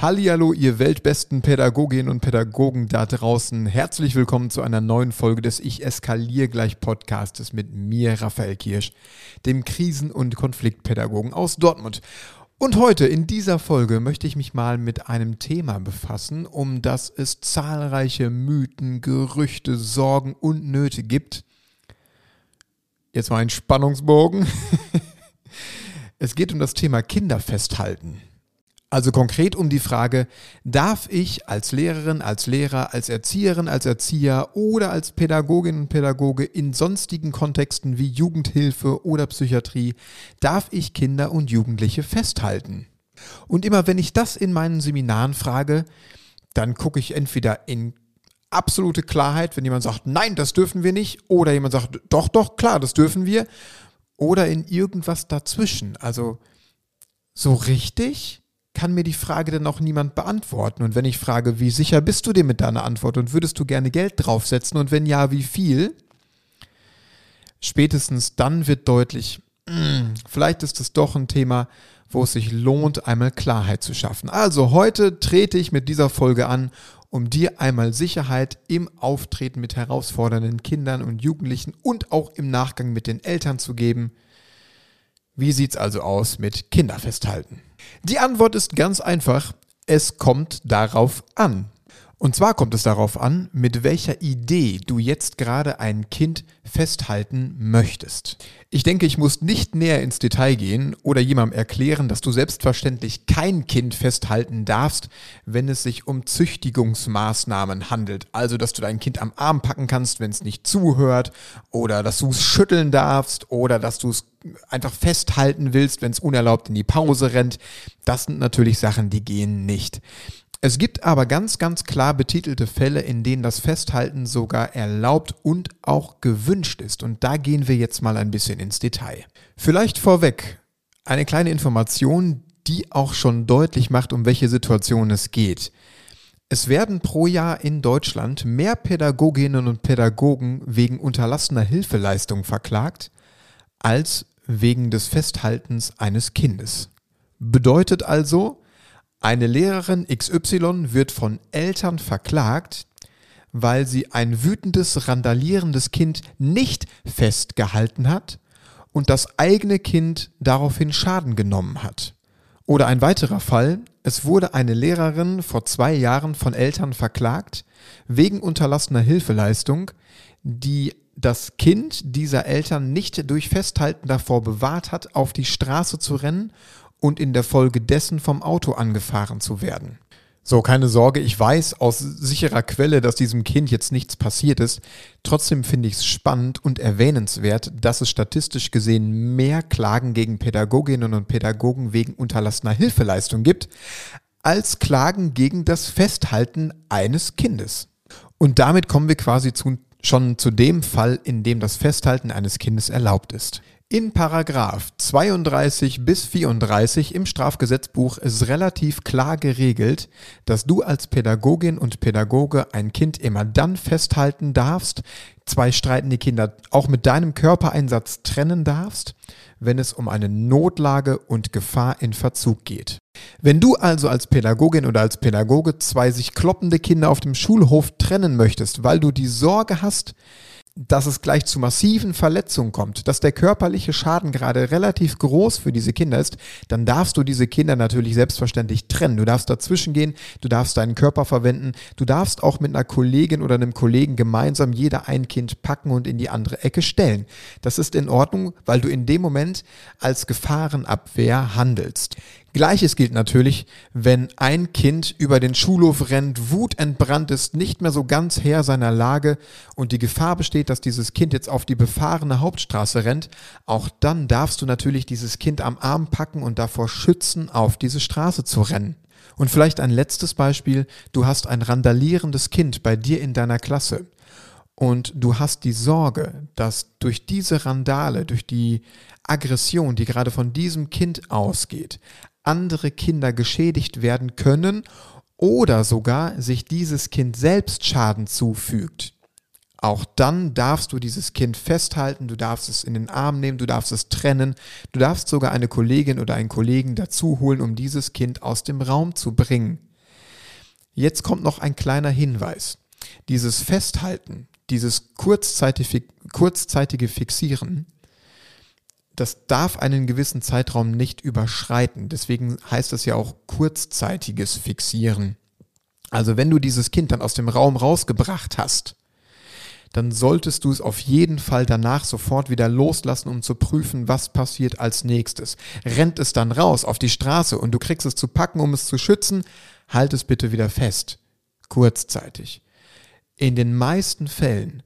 Hallihallo, ihr weltbesten Pädagoginnen und Pädagogen da draußen. Herzlich willkommen zu einer neuen Folge des Ich eskaliere gleich Podcastes mit mir, Raphael Kirsch, dem Krisen- und Konfliktpädagogen aus Dortmund. Und heute in dieser Folge möchte ich mich mal mit einem Thema befassen, um das es zahlreiche Mythen, Gerüchte, Sorgen und Nöte gibt. Jetzt mal ein Spannungsbogen. es geht um das Thema Kinderfesthalten. Also konkret um die Frage, darf ich als Lehrerin, als Lehrer, als Erzieherin, als Erzieher oder als Pädagogin und Pädagoge in sonstigen Kontexten wie Jugendhilfe oder Psychiatrie, darf ich Kinder und Jugendliche festhalten? Und immer wenn ich das in meinen Seminaren frage, dann gucke ich entweder in absolute Klarheit, wenn jemand sagt, nein, das dürfen wir nicht, oder jemand sagt, doch, doch, klar, das dürfen wir, oder in irgendwas dazwischen. Also so richtig kann mir die Frage dann auch niemand beantworten. Und wenn ich frage, wie sicher bist du dir mit deiner Antwort und würdest du gerne Geld draufsetzen und wenn ja, wie viel? Spätestens dann wird deutlich, hm, vielleicht ist es doch ein Thema, wo es sich lohnt, einmal Klarheit zu schaffen. Also heute trete ich mit dieser Folge an, um dir einmal Sicherheit im Auftreten mit herausfordernden Kindern und Jugendlichen und auch im Nachgang mit den Eltern zu geben. Wie sieht's also aus mit Kinderfesthalten? Die Antwort ist ganz einfach. Es kommt darauf an. Und zwar kommt es darauf an, mit welcher Idee du jetzt gerade ein Kind festhalten möchtest. Ich denke, ich muss nicht näher ins Detail gehen oder jemandem erklären, dass du selbstverständlich kein Kind festhalten darfst, wenn es sich um Züchtigungsmaßnahmen handelt. Also, dass du dein Kind am Arm packen kannst, wenn es nicht zuhört oder dass du es schütteln darfst oder dass du es einfach festhalten willst, wenn es unerlaubt in die Pause rennt. Das sind natürlich Sachen, die gehen nicht. Es gibt aber ganz, ganz klar betitelte Fälle, in denen das Festhalten sogar erlaubt und auch gewünscht ist. Und da gehen wir jetzt mal ein bisschen ins Detail. Vielleicht vorweg eine kleine Information, die auch schon deutlich macht, um welche Situation es geht. Es werden pro Jahr in Deutschland mehr Pädagoginnen und Pädagogen wegen unterlassener Hilfeleistung verklagt, als wegen des Festhaltens eines Kindes. Bedeutet also, eine Lehrerin XY wird von Eltern verklagt, weil sie ein wütendes, randalierendes Kind nicht festgehalten hat und das eigene Kind daraufhin Schaden genommen hat. Oder ein weiterer Fall, es wurde eine Lehrerin vor zwei Jahren von Eltern verklagt wegen unterlassener Hilfeleistung, die das Kind dieser Eltern nicht durch Festhalten davor bewahrt hat, auf die Straße zu rennen und in der Folge dessen vom Auto angefahren zu werden. So, keine Sorge, ich weiß aus sicherer Quelle, dass diesem Kind jetzt nichts passiert ist. Trotzdem finde ich es spannend und erwähnenswert, dass es statistisch gesehen mehr Klagen gegen Pädagoginnen und Pädagogen wegen unterlassener Hilfeleistung gibt, als Klagen gegen das Festhalten eines Kindes. Und damit kommen wir quasi zu, schon zu dem Fall, in dem das Festhalten eines Kindes erlaubt ist. In Paragraph 32 bis 34 im Strafgesetzbuch ist relativ klar geregelt, dass du als Pädagogin und Pädagoge ein Kind immer dann festhalten darfst, zwei streitende Kinder auch mit deinem Körpereinsatz trennen darfst, wenn es um eine Notlage und Gefahr in Verzug geht. Wenn du also als Pädagogin oder als Pädagoge zwei sich kloppende Kinder auf dem Schulhof trennen möchtest, weil du die Sorge hast, dass es gleich zu massiven Verletzungen kommt, dass der körperliche Schaden gerade relativ groß für diese Kinder ist, dann darfst du diese Kinder natürlich selbstverständlich trennen. Du darfst dazwischen gehen, du darfst deinen Körper verwenden, du darfst auch mit einer Kollegin oder einem Kollegen gemeinsam jeder ein Kind packen und in die andere Ecke stellen. Das ist in Ordnung, weil du in dem Moment als Gefahrenabwehr handelst. Gleiches gilt natürlich, wenn ein Kind über den Schulhof rennt, wutentbrannt ist, nicht mehr so ganz Herr seiner Lage und die Gefahr besteht, dass dieses Kind jetzt auf die befahrene Hauptstraße rennt. Auch dann darfst du natürlich dieses Kind am Arm packen und davor schützen, auf diese Straße zu rennen. Und vielleicht ein letztes Beispiel. Du hast ein randalierendes Kind bei dir in deiner Klasse. und du hast die Sorge, dass durch diese Randale, durch die Aggression, die gerade von diesem Kind ausgeht, andere Kinder geschädigt werden können oder sogar sich dieses Kind selbst Schaden zufügt, auch dann darfst du dieses Kind festhalten, du darfst es in den Arm nehmen, du darfst es trennen, du darfst sogar eine Kollegin oder einen Kollegen dazu holen, um dieses Kind aus dem Raum zu bringen. Jetzt kommt noch ein kleiner Hinweis. Dieses Festhalten, dieses kurzzeitige, kurzzeitige Fixieren, das darf einen gewissen Zeitraum nicht überschreiten. Deswegen heißt es ja auch kurzzeitiges Fixieren. Also wenn du dieses Kind dann aus dem Raum rausgebracht hast, dann solltest du es auf jeden Fall danach sofort wieder loslassen, um zu prüfen, was passiert als nächstes. Rennt es dann raus auf die Straße und du kriegst es zu packen, um es zu schützen, halt es bitte wieder fest. Kurzzeitig. In den meisten Fällen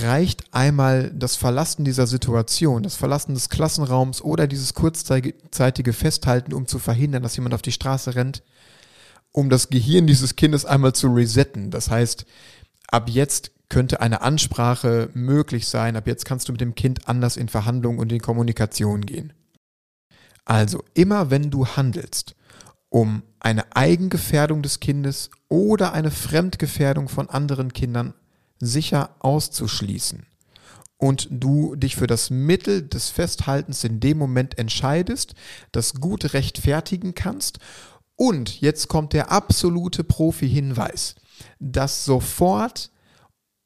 reicht einmal das Verlassen dieser Situation, das Verlassen des Klassenraums oder dieses kurzzeitige Festhalten, um zu verhindern, dass jemand auf die Straße rennt, um das Gehirn dieses Kindes einmal zu resetten. Das heißt, ab jetzt könnte eine Ansprache möglich sein. Ab jetzt kannst du mit dem Kind anders in Verhandlungen und in Kommunikation gehen. Also immer wenn du handelst, um eine Eigengefährdung des Kindes oder eine Fremdgefährdung von anderen Kindern sicher auszuschließen und du dich für das Mittel des Festhaltens in dem Moment entscheidest, das gut rechtfertigen kannst. Und jetzt kommt der absolute Profi-Hinweis, dass sofort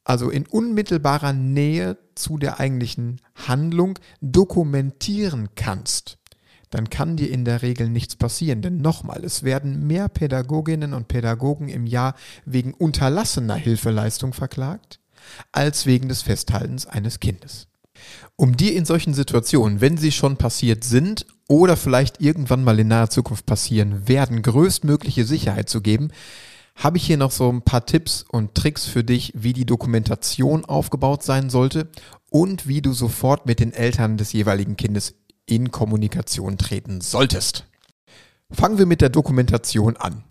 also in unmittelbarer Nähe zu der eigentlichen Handlung dokumentieren kannst, dann kann dir in der Regel nichts passieren. Denn nochmal, es werden mehr Pädagoginnen und Pädagogen im Jahr wegen unterlassener Hilfeleistung verklagt, als wegen des Festhaltens eines Kindes. Um dir in solchen Situationen, wenn sie schon passiert sind oder vielleicht irgendwann mal in naher Zukunft passieren werden, größtmögliche Sicherheit zu geben, habe ich hier noch so ein paar Tipps und Tricks für dich, wie die Dokumentation aufgebaut sein sollte und wie du sofort mit den Eltern des jeweiligen Kindes in Kommunikation treten solltest. Fangen wir mit der Dokumentation an.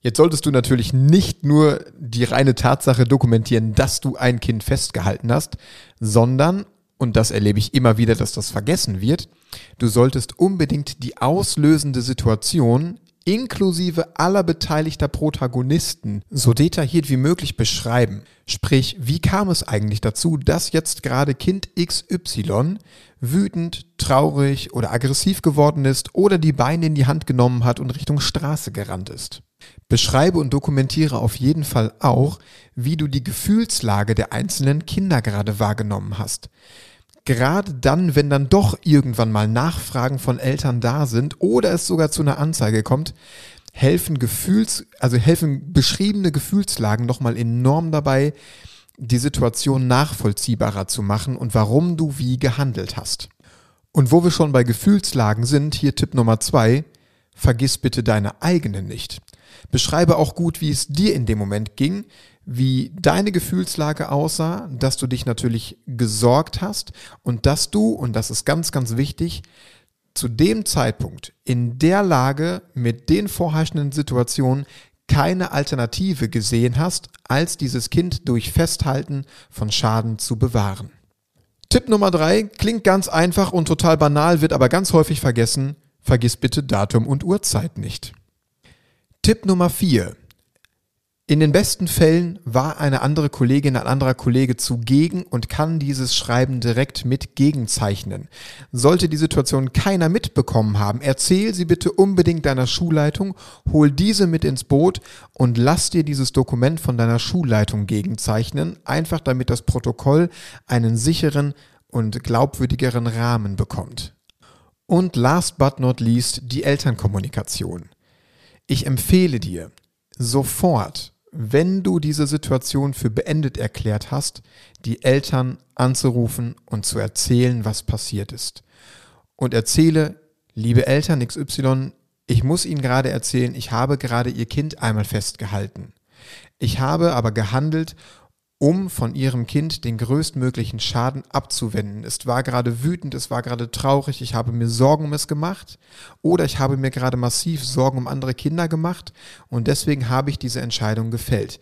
Jetzt solltest du natürlich nicht nur die reine Tatsache dokumentieren, dass du ein Kind festgehalten hast, sondern, und das erlebe ich immer wieder, dass das vergessen wird, du solltest unbedingt die auslösende Situation inklusive aller beteiligter Protagonisten so detailliert wie möglich beschreiben. Sprich, wie kam es eigentlich dazu, dass jetzt gerade Kind XY wütend, traurig oder aggressiv geworden ist oder die Beine in die Hand genommen hat und Richtung Straße gerannt ist. Beschreibe und dokumentiere auf jeden Fall auch, wie du die Gefühlslage der einzelnen Kinder gerade wahrgenommen hast gerade dann, wenn dann doch irgendwann mal Nachfragen von Eltern da sind oder es sogar zu einer Anzeige kommt, helfen Gefühls, also helfen beschriebene Gefühlslagen nochmal enorm dabei, die Situation nachvollziehbarer zu machen und warum du wie gehandelt hast. Und wo wir schon bei Gefühlslagen sind, hier Tipp Nummer zwei, vergiss bitte deine eigene nicht. Beschreibe auch gut, wie es dir in dem Moment ging, wie deine Gefühlslage aussah, dass du dich natürlich gesorgt hast und dass du, und das ist ganz, ganz wichtig, zu dem Zeitpunkt in der Lage mit den vorherrschenden Situationen keine Alternative gesehen hast, als dieses Kind durch Festhalten von Schaden zu bewahren. Tipp Nummer drei klingt ganz einfach und total banal, wird aber ganz häufig vergessen. Vergiss bitte Datum und Uhrzeit nicht. Tipp Nummer vier in den besten Fällen war eine andere Kollegin, ein anderer Kollege zugegen und kann dieses Schreiben direkt mit gegenzeichnen. Sollte die Situation keiner mitbekommen haben, erzähl sie bitte unbedingt deiner Schulleitung, hol diese mit ins Boot und lass dir dieses Dokument von deiner Schulleitung gegenzeichnen, einfach damit das Protokoll einen sicheren und glaubwürdigeren Rahmen bekommt. Und last but not least die Elternkommunikation. Ich empfehle dir, sofort wenn du diese Situation für beendet erklärt hast, die Eltern anzurufen und zu erzählen, was passiert ist. Und erzähle, liebe Eltern XY, ich muss Ihnen gerade erzählen, ich habe gerade Ihr Kind einmal festgehalten. Ich habe aber gehandelt um von ihrem Kind den größtmöglichen Schaden abzuwenden. Es war gerade wütend, es war gerade traurig, ich habe mir Sorgen um es gemacht oder ich habe mir gerade massiv Sorgen um andere Kinder gemacht und deswegen habe ich diese Entscheidung gefällt.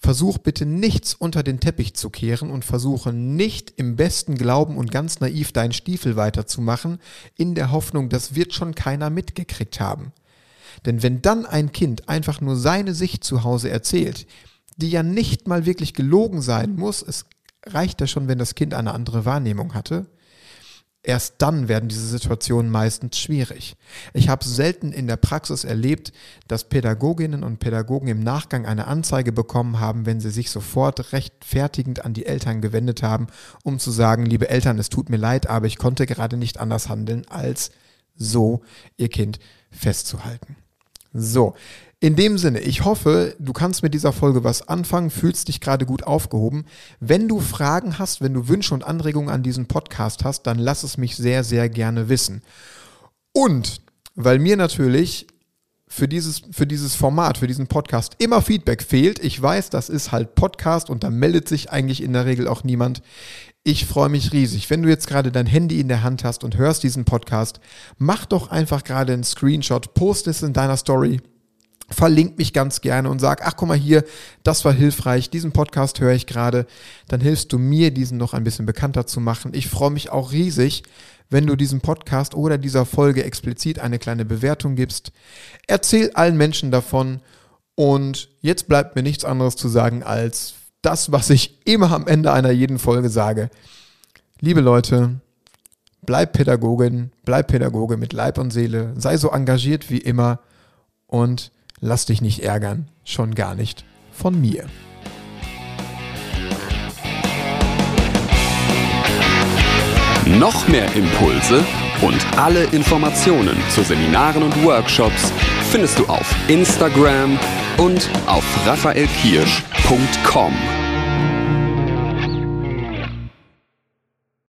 Versuch bitte nichts unter den Teppich zu kehren und versuche nicht im besten Glauben und ganz naiv deinen Stiefel weiterzumachen, in der Hoffnung, das wird schon keiner mitgekriegt haben. Denn wenn dann ein Kind einfach nur seine Sicht zu Hause erzählt, die ja nicht mal wirklich gelogen sein muss, es reicht ja schon, wenn das Kind eine andere Wahrnehmung hatte, Erst dann werden diese Situationen meistens schwierig. Ich habe selten in der Praxis erlebt, dass Pädagoginnen und Pädagogen im Nachgang eine Anzeige bekommen haben, wenn sie sich sofort rechtfertigend an die Eltern gewendet haben, um zu sagen, liebe Eltern, es tut mir leid, aber ich konnte gerade nicht anders handeln, als so ihr Kind festzuhalten. So, in dem Sinne, ich hoffe, du kannst mit dieser Folge was anfangen, fühlst dich gerade gut aufgehoben. Wenn du Fragen hast, wenn du Wünsche und Anregungen an diesen Podcast hast, dann lass es mich sehr, sehr gerne wissen. Und weil mir natürlich für dieses, für dieses Format, für diesen Podcast immer Feedback fehlt. Ich weiß, das ist halt Podcast und da meldet sich eigentlich in der Regel auch niemand. Ich freue mich riesig. Wenn du jetzt gerade dein Handy in der Hand hast und hörst diesen Podcast, mach doch einfach gerade einen Screenshot, post es in deiner Story verlinkt mich ganz gerne und sag, ach guck mal hier, das war hilfreich, diesen Podcast höre ich gerade, dann hilfst du mir, diesen noch ein bisschen bekannter zu machen. Ich freue mich auch riesig, wenn du diesem Podcast oder dieser Folge explizit eine kleine Bewertung gibst. Erzähl allen Menschen davon und jetzt bleibt mir nichts anderes zu sagen als das, was ich immer am Ende einer jeden Folge sage. Liebe Leute, bleib Pädagogin, bleib Pädagoge mit Leib und Seele, sei so engagiert wie immer und Lass dich nicht ärgern, schon gar nicht von mir. Noch mehr Impulse und alle Informationen zu Seminaren und Workshops findest du auf Instagram und auf raphaelkirsch.com.